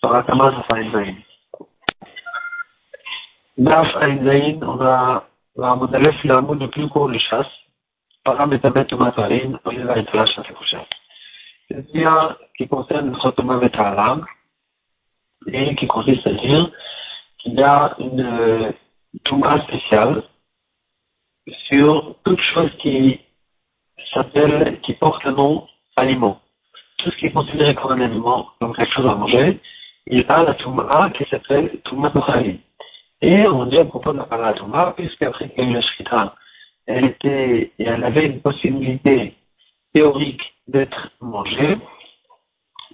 sur la Kama de Faïzaïn. Daf on a la Aleph, il mot de plus court de chasse. Param et Tabet Matarin, y va être la chasse prochaine. C'est bien qui concerne le Khotoma Betalam et qui consiste à dire qu'il y a une Touma spéciale sur toute chose qui s'appelle, qui porte le nom aliment. Tout ce qui est considéré comme un aliment, comme quelque chose à manger, il a la Touma qui s'appelle Touma Tochali. Et on dit à propos de la parole Touma, puisqu'après qu'il y a eu la Shrita, elle était, elle avait une possibilité théorique d'être mangée,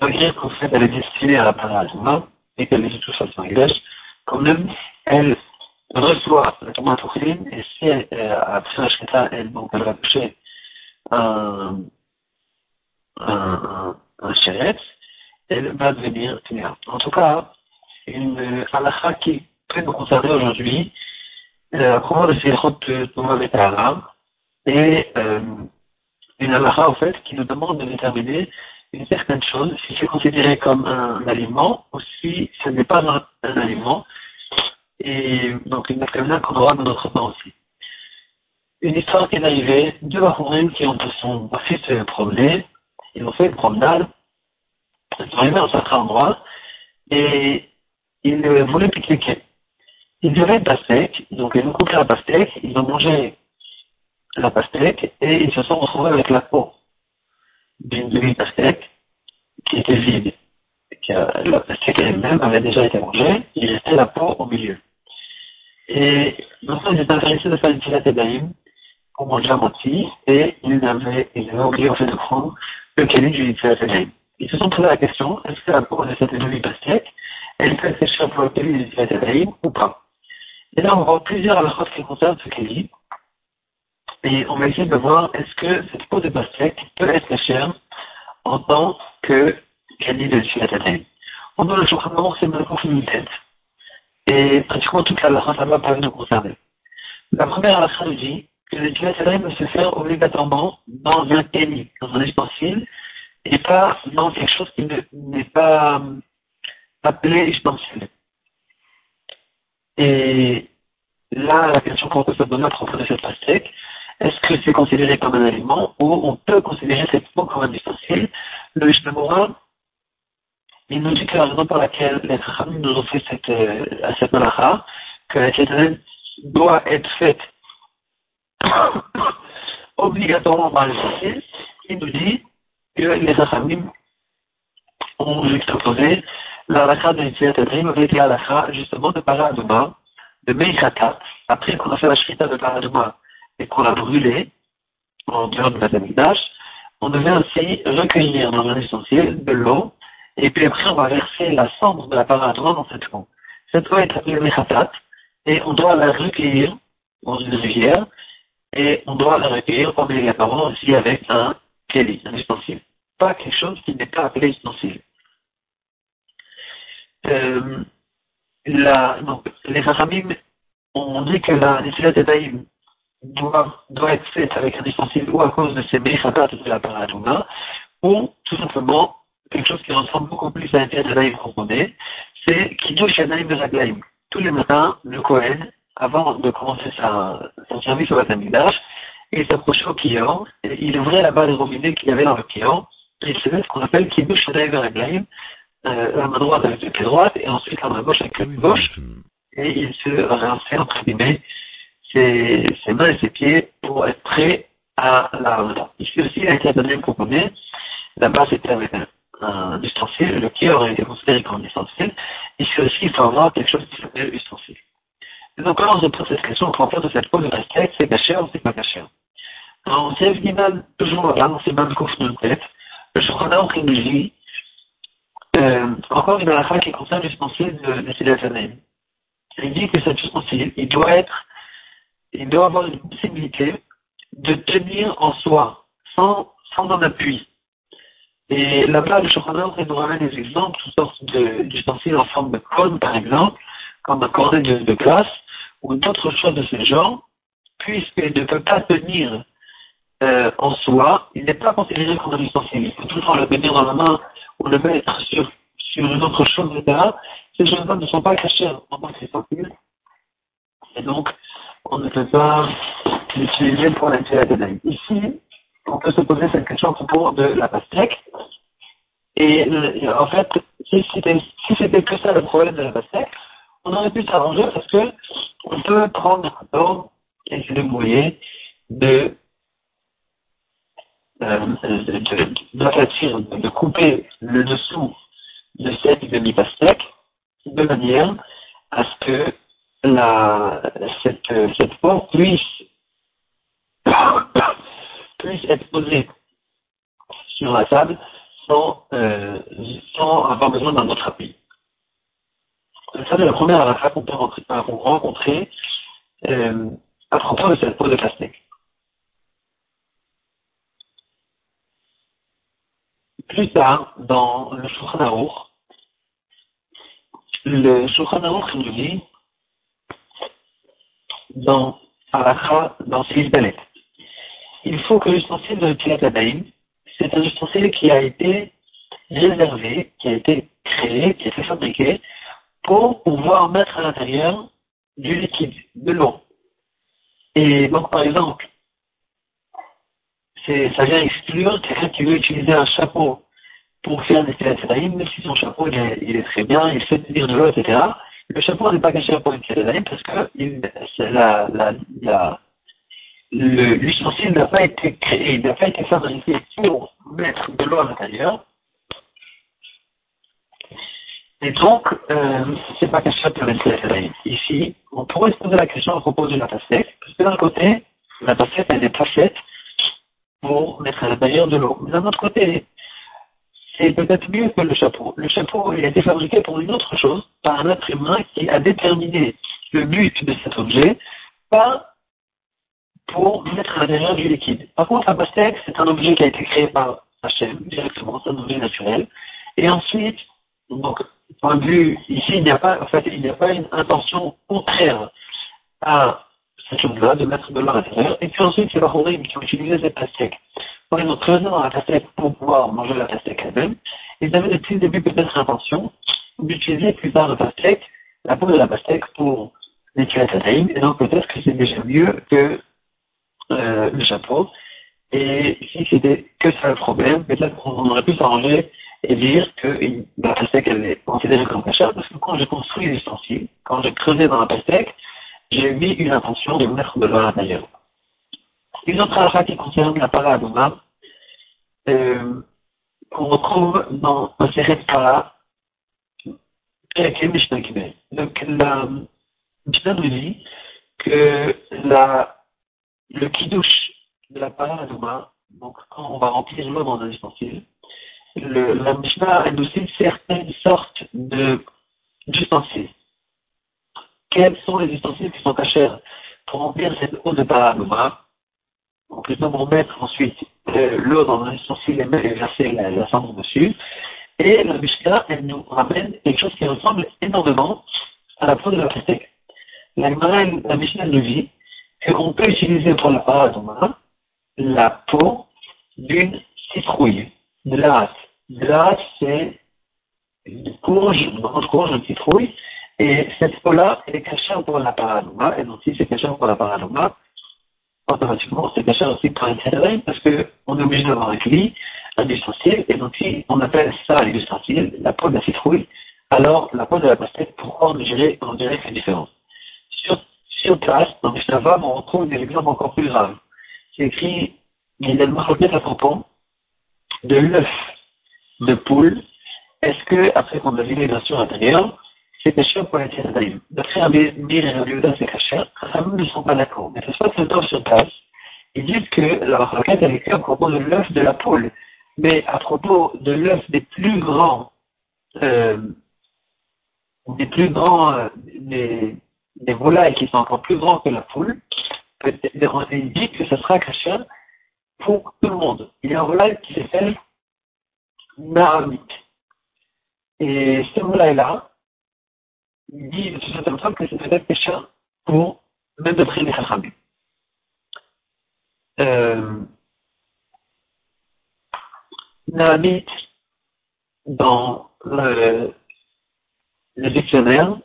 malgré qu'en fait elle est destinée à la parole Touma, et qu'elle est de toute façon quand même, elle reçoit la Touma Tochali, et si euh, après la Shrita, elle, donc, elle va toucher un, un, elle va devenir ténèbre. En tout cas, une halakha qui peut nous concerner aujourd'hui, euh, à propos de de Thomas Betara, et euh, une halakha, en fait, qui nous demande de déterminer une certaine chose, si c'est considéré comme un aliment, ou si ce n'est pas un, aliment, et donc une affaire qu'on aura dans notre temps aussi une histoire qui est arrivée, deux Bahorim qui ont son fils se promener, ils ont fait une promenade, ils sont arrivés à un certain endroit, et ils voulaient pique-niquer. Ils avaient une pastèque, donc ils ont coupé la pastèque, ils ont mangé la pastèque, et ils se sont retrouvés avec la peau d'une demi-pastèque qui était vide. La pastèque elle-même avait déjà été mangée, il restait la peau au milieu. Et donc ils étaient intéressés de faire une filet d'Aïm, pour manger à moitié, et ils avaient, ils oublié en fait de prendre le calice du Yitzhak Ils se sont posé la question, est-ce que la peau de cette demi-pastèque, elle peut sécher pour le calice du Yitzhak ou pas? Et là, on voit plusieurs halachot qui concernent ce calice, et on va essayer de voir est-ce que cette peau de pastèque peut être chère en tant que calice de Yitzhak On doit le choix c'est une conformité. Et pratiquement toute la ça va pas nous concerner. La première halachot nous dit, que le Tilat doit se faire obligatoirement dans un kéli, dans un ustensile, et pas dans quelque chose qui n'est pas appelé ustensile. Et là, la question qu'on peut se donner à propos de cette pastèque, est-ce que c'est considéré comme un aliment ou on peut considérer cette peau comme un ustensile? Le Ishmemora, il nous dit que la raison pour laquelle les Chachamim nous ont fait cette, euh, cette malacha, que la doit être faite obligatoirement dans le il nous dit que les Achamim ont juxtaposé la lacha de Yitzhak Adrim avec la lacha justement de Paraduma, de Meichatat, après qu'on a fait la shrita de Paraduma et qu'on l'a brûlé en dehors de la on devait ainsi recueillir dans un ustensile de l'eau et puis après on va verser la cendre de la Paraduma dans cette eau. Cette eau est appelée Meichatat et on doit la recueillir dans une rivière et on doit la recueillir obligatoirement aussi avec un keli, un ustensile. Pas quelque chose qui n'est pas appelé ustensile. Euh, les Rachamim ont dit que la de d'Aïm doit, doit être faite avec un ustensile ou à cause de ces méchatat de la paradouma, ou tout simplement quelque chose qui ressemble beaucoup plus à de l'Aïm qu'on connaît, c'est Kiddush Yadayim de Raglaïm. Tous les matins, le Kohen avant de commencer son service au Batamigdash, il s'approchait au client, il ouvrait la barre des robinets qu'il y avait dans le client, faisait ce qu'on appelle Kiddush Shadai Veraglaim, euh, la main droite avec le pied droit, et ensuite la main gauche avec le pied gauche, et il se rinçait, entre guillemets, ses, ses mains et ses pieds pour être prêt à la Ramadan. Ici aussi, il a été donné pour connaître, là-bas c'était avec un, un ustensile, le pied aurait été considéré comme un ustensile, ici aussi il faut avoir quelque chose qui s'appelle ustensile. Et donc, quand on se pose cette question, on comprend de cette peau de tête, c'est caché ou c'est pas caché. Alors, on s'est toujours là, dans ces de couches de tête, le Shukhanah en dit, euh, encore une halakha qui concerne l'ustensile de, de. Il dit que cet ustensile, il doit être, il doit avoir une possibilité de tenir en soi, sans, sans un appui. Et là-bas, le Shukhanah nous ramène des exemples, toutes sortes d'ustensiles en forme de cône, par exemple, comme un cornet de, de glace, ou d'autres choses de ce genre, puisqu'il ne peut pas tenir euh, en soi, il n'est pas considéré comme un ustensile. Il faut toujours le tenir dans la main ou le mettre sur, sur une autre chose, etc., ces choses-là ne sont pas cachées en tant que sensibles. Et donc, on ne peut pas l'utiliser pour la Ici, on peut se poser cette question propos de la pastèque. Et en fait, si c'était si que ça le problème de la pastèque, on aurait pu s'arranger parce que on peut prendre un et se débrouiller de euh, de, de, couper le dessous de cette demi-pastèque de manière à ce que la, cette, cette peau puisse, puisse être posée sur la table sans, euh, sans avoir besoin d'un autre appui. Ça, c'est la première affaire qu'on peut rencontrer euh, à propos de cette peau de pastèque. Plus tard, dans le Shulchan le Shulchan Aruch nous dit dans Alakha, dans Silbalet, il faut que l'ustensile de Tilat c'est un ustensile qui a été réservé, qui a été créé, qui a été fabriqué pour pouvoir mettre à l'intérieur du liquide, de l'eau. Et donc, par exemple, ça vient exclure quelqu'un qui veut utiliser un chapeau pour faire des Tilat même si son chapeau il est, très bien, il fait tenir de l'eau, etc. Le chapeau n'est pas caché pour une Tilat parce que l'ustensile n'a pas été créé, il n'a pas été fabriqué pour mettre de l'eau à l'intérieur. Et donc, euh, c'est pas caché pour les Ici, on pourrait se poser la question à propos de la pastèque, parce que d'un côté, la elle n'est pas faite pour mettre à l'intérieur de l'eau. Mais d'un autre côté, c'est peut-être mieux que le chapeau. Le chapeau, il a été fabriqué pour une autre chose, par un être humain qui a déterminé le but de cet objet, pas pour mettre à l'intérieur du liquide. Par contre, la pastèque, c'est un objet qui a été créé par Hachem, directement, c'est un objet naturel. Et ensuite, donc, point de vue, ici, il n'y a pas, en fait, il n'y a pas une intention contraire à cette chose-là, de mettre de l'eau à l'intérieur. Et puis ensuite, c'est les qui ont utilisé cette pastèque. Quand ils ont creusé dans la pastèque pour pouvoir manger la pastèque elle-même, ils avaient depuis le début peut-être l'intention d'utiliser plus tard la pastèque, la peau de la pastèque pour les tuer Et donc peut-être que c'est déjà mieux que euh, le chapeau. Et si c'était que ça le problème, peut-être qu'on aurait pu s'arranger et dire que la pastèque, elle est considérée comme cachère, parce que quand j'ai construit l'ustensile, quand j'ai creusé dans la pastèque, j'ai mis une intention de mettre de à l'intérieur. Une autre affaire qui concerne la paradoma, euh, qu'on retrouve dans un série de para, donc la Mishnah nous dit que la le kidouche de la paraduma, donc quand on va remplir l'eau dans un ustensile, le, la Mishnah elle nous cite certaines sortes d'ustensiles. Quels sont les ustensiles qui sont cachés pour remplir cette eau de paraduma Donc, nous allons mettre ensuite euh, l'eau dans un ustensile et verser la, cendre dessus. Et la Mishnah, elle nous ramène quelque chose qui ressemble énormément à la peau de la pastèque. La, la Mishnah nous dit qu'on peut utiliser pour la paradoma la peau d'une citrouille, de la. De la c'est une courge, une grande courge, une citrouille, et cette peau-là, elle est cachée pour la paradoma, et donc si c'est caché pour la paradoma, automatiquement, c'est caché aussi pour un parce qu'on est obligé d'avoir un cli, un ustensile, et donc si on appelle ça l'ustensile, la peau de la citrouille, alors la peau de la pastèque, pourquoi on dirait, on dirait c'est différent. Sur sur place, dans Mishnah on retrouve des exemples encore plus graves. C'est écrit, il y a le à propos de l'œuf de poule. Est-ce que, après qu'on a vu l'intégration intérieure, c'est caché pour la d'ailleurs D'après Rabbi Mir et Rabbi c'est caché. Les ne sont pas d'accord. Mais ce soit que sur place, ils disent que la requête est écrite à propos de l'œuf de la poule. Mais à propos de l'œuf des plus grands, euh, des plus grands, euh, des, volailles qui sont encore plus grands que la poule, il dit que ce sera caché pour tout le monde. Il y a un volaille qui s'appelle Maramit. Et ce volaille-là, il dit de toute façon que c'est peut-être caché pour même d'après les Chachamim. Euh, dans le, le dictionnaire,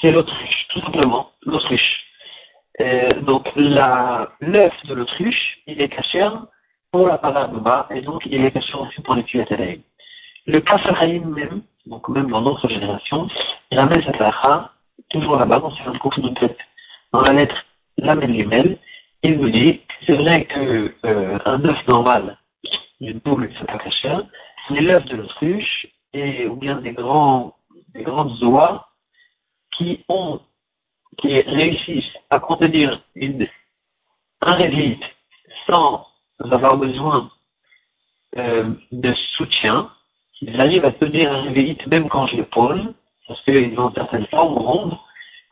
c'est l'autruche, tout simplement, l'autruche. Euh, donc, l'œuf de l'autruche, il est caché pour la parade bas, et donc il est caché aussi pour les tuiles Le Kafaraïm même, donc même dans d'autres générations, il ramène cette lacha, toujours là-bas, dans coupe de tête, dans la lettre Lamel il nous dit que c'est vrai qu'un euh, œuf normal d'une poule, c'est pas mais l'œuf de l'autruche, et, ou bien des grands, des grandes oies, qui ont, qui réussissent à contenir une, un révite sans avoir besoin euh, de soutien, ils arrivent à tenir un révite même quand je le pose, parce qu'ils ont certaines formes rondes,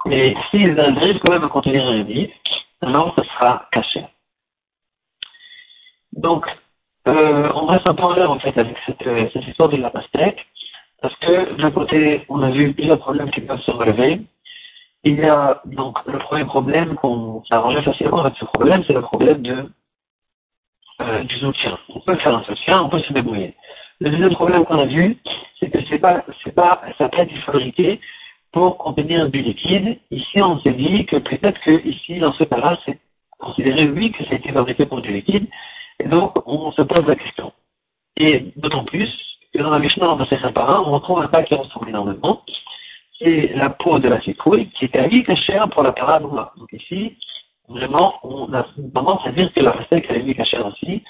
mais s'ils arrivent quand même à contenir un révite, alors ça sera caché. Donc, euh, on reste un peu en l'air en fait avec cette, euh, cette histoire de la pastèque. Parce que d'un côté, on a vu plusieurs problèmes qui peuvent se relever. Il y a donc le premier problème qu'on a facilement avec ce problème, c'est le problème de, euh, du soutien. On peut faire un soutien, on peut se débrouiller. Le deuxième problème qu'on a vu, c'est que c'est pas, c'est pas, ça peut être une fabriqué pour contenir du liquide. Ici, on s'est dit que peut-être que ici, dans ce cas-là, c'est considéré, oui, que ça a été fabriqué pour du liquide. Et donc, on se pose la question. Et d'autant plus que dans la Mishnah, parents, on retrouve un pas qui ressemble énormément. C'est la peau de la citrouille qui est avis cachère pour la parade Donc ici, vraiment, on a tendance à dire que la pastèque est avis cachère aussi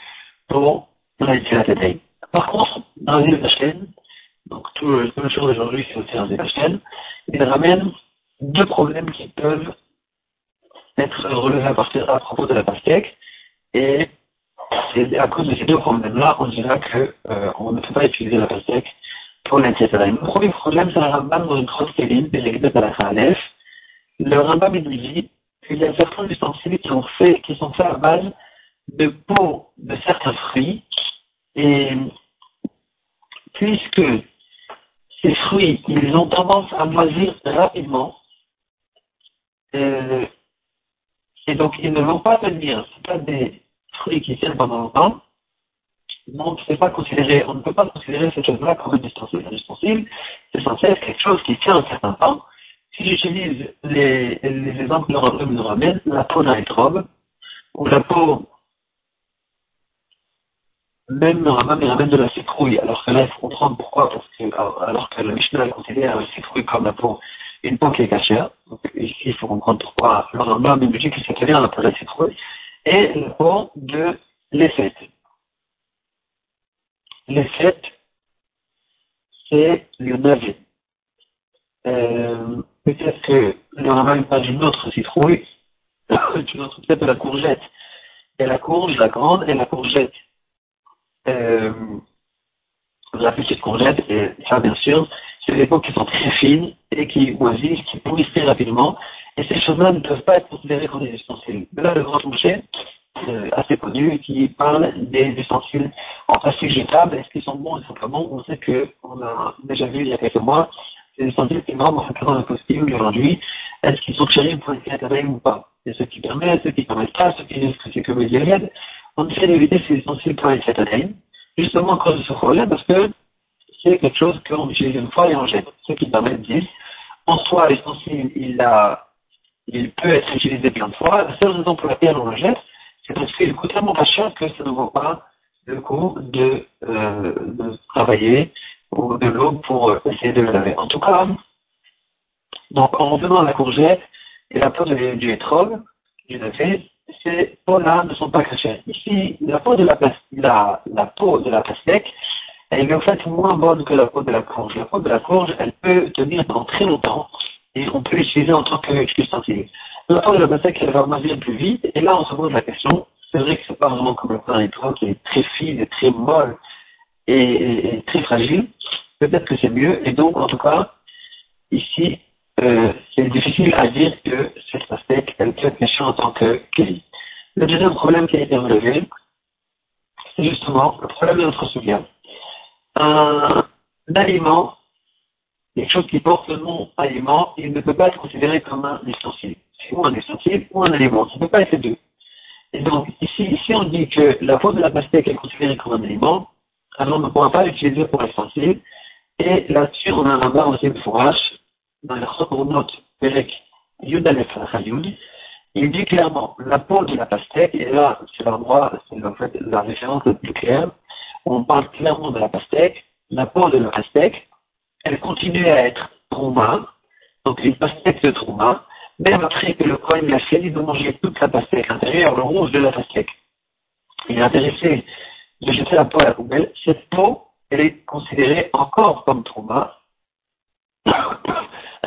pour la tête. Par contre, dans la ville de chaîne, donc tout le, jour d'aujourd'hui, c'est aussi dans la chaîne, il ramène deux problèmes qui peuvent être relevés à, partir, propos de la pastèque. Et et à cause de ces deux problèmes-là, on dira qu'on euh, ne peut pas utiliser la pastèque pour l'intérim. Le premier problème, c'est le Rambam dans une grosse kéline, à la Khalef. Le Rambam nous dit qu'il y a certains ustensiles qui, qui sont faits à base de peau de certains fruits, et puisque ces fruits, ils ont tendance à moisir rapidement, euh, et donc ils ne vont pas tenir, c'est pas des fruits qui tiennent pendant longtemps, donc c'est pas considéré, on ne peut pas considérer cette chose-là comme un ustensile. C'est censé être quelque chose qui tient un certain temps. Si j'utilise les, les exemples que nous ramène, la peau d'un étrobe, ou la peau, même le Rambam il ramène de la citrouille, alors que là il faut comprendre pourquoi, parce que, alors que le Mishnah considère la citrouille comme la peau, une peau qui est cachée. Donc ici il faut comprendre pourquoi le Rambam nous dit que c'est bien la peau de la citrouille et le pont de l'effet. L'effet, c'est le navet. Euh, peut-être que le rabbin parle d'une autre citrouille, d'une autre peut-être la courgette. Et la courge, la grande, et la courgette. Euh, la petite courgette, et ça bien sûr, c'est des peaux qui sont très fines et qui moisissent, qui pourrissent très rapidement. Et ces choses-là ne peuvent pas être considérées comme des ustensiles. là, le grand toucher, euh, assez connu, qui parle des ustensiles en plastique jetable. Est-ce qu'ils sont bons ou sont bons? On sait qu'on a déjà vu il y a quelques mois des ustensiles qui vendent en le possible aujourd'hui. Est-ce qu'ils sont chéris pour les matériels ou pas? Et ceux qui permettent, ceux qui ne permettent pas, ceux qui disent que c'est que. On essaie d'éviter ces ustensiles pour les matériels, justement à cause de ce problème, parce que c'est quelque chose qu'on utilise une fois et on jette. Ceux qui permettent disent, en soi, l'ustensile, il il peut être utilisé plein de fois. La seule raison pour laquelle on le jette, c'est parce qu'il coûte tellement pas cher que ça ne vaut pas le coup de, euh, de travailler ou de l'eau pour essayer de le laver. En tout cas, donc en revenant à la courgette et la peau de, du étrog, du navet, ces peaux-là ne sont pas cachées. Ici, la peau de la, la, la peau de la pastèque, elle est en fait moins bonne que la peau de la courge. La peau de la courge, elle peut tenir pendant très longtemps et on peut l'utiliser en tant qu'ustensile. La peau de la pastèque, elle va moisir plus vite, et là on se pose la question, c'est vrai que c'est pas vraiment comme le pain étroit qui est très fine, très molle et, très fragile, peut-être que c'est mieux, et donc en tout cas, ici, euh, c'est difficile à dire que cette pastèque, elle peut être méchante en tant que Kelly. Le deuxième problème qui a été relevé, c'est justement le problème de notre souvenir. Un aliment quelque chose qui porte le nom aliment, il ne peut pas être considéré comme un ustensile. C'est ou un ustensile ou un aliment. Ça ne peut pas être deux. Et donc, ici, ici, on dit que la peau de la pastèque est considérée comme un aliment, alors on ne pourra pas l'utiliser pour l'essentiel. Et là-dessus, on a un rabat aussi de fourrage, dans le Chotronot, Perek, Yudalef Yud, il dit clairement, la peau de la pastèque, et là, c'est l'endroit, c'est en fait la référence la plus claire, on parle clairement de la pastèque, la peau de la pastèque, elle continue à être trauma, donc une pastèque de trauma, même après que le coin a fini de manger toute la pastèque intérieure, le rouge de la pastèque. Il est intéressé de jeter la peau à la poubelle. Cette peau, elle est considérée encore comme trauma.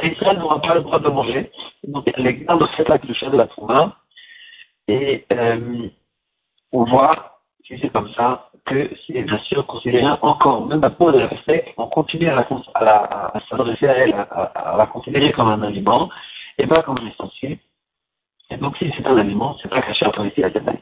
Israël n'aura pas le droit de manger, donc elle garde au fait la cloche de la trauma. Et euh, on voit, si c'est comme ça, que c'est bien sûr considéré encore, même la peau de la pastèque, on continue à, à, s'adresser à elle, à, la considérer comme un aliment, et pas comme un essentiel. Et donc si c'est un aliment, c'est pas caché à ici à Jataï.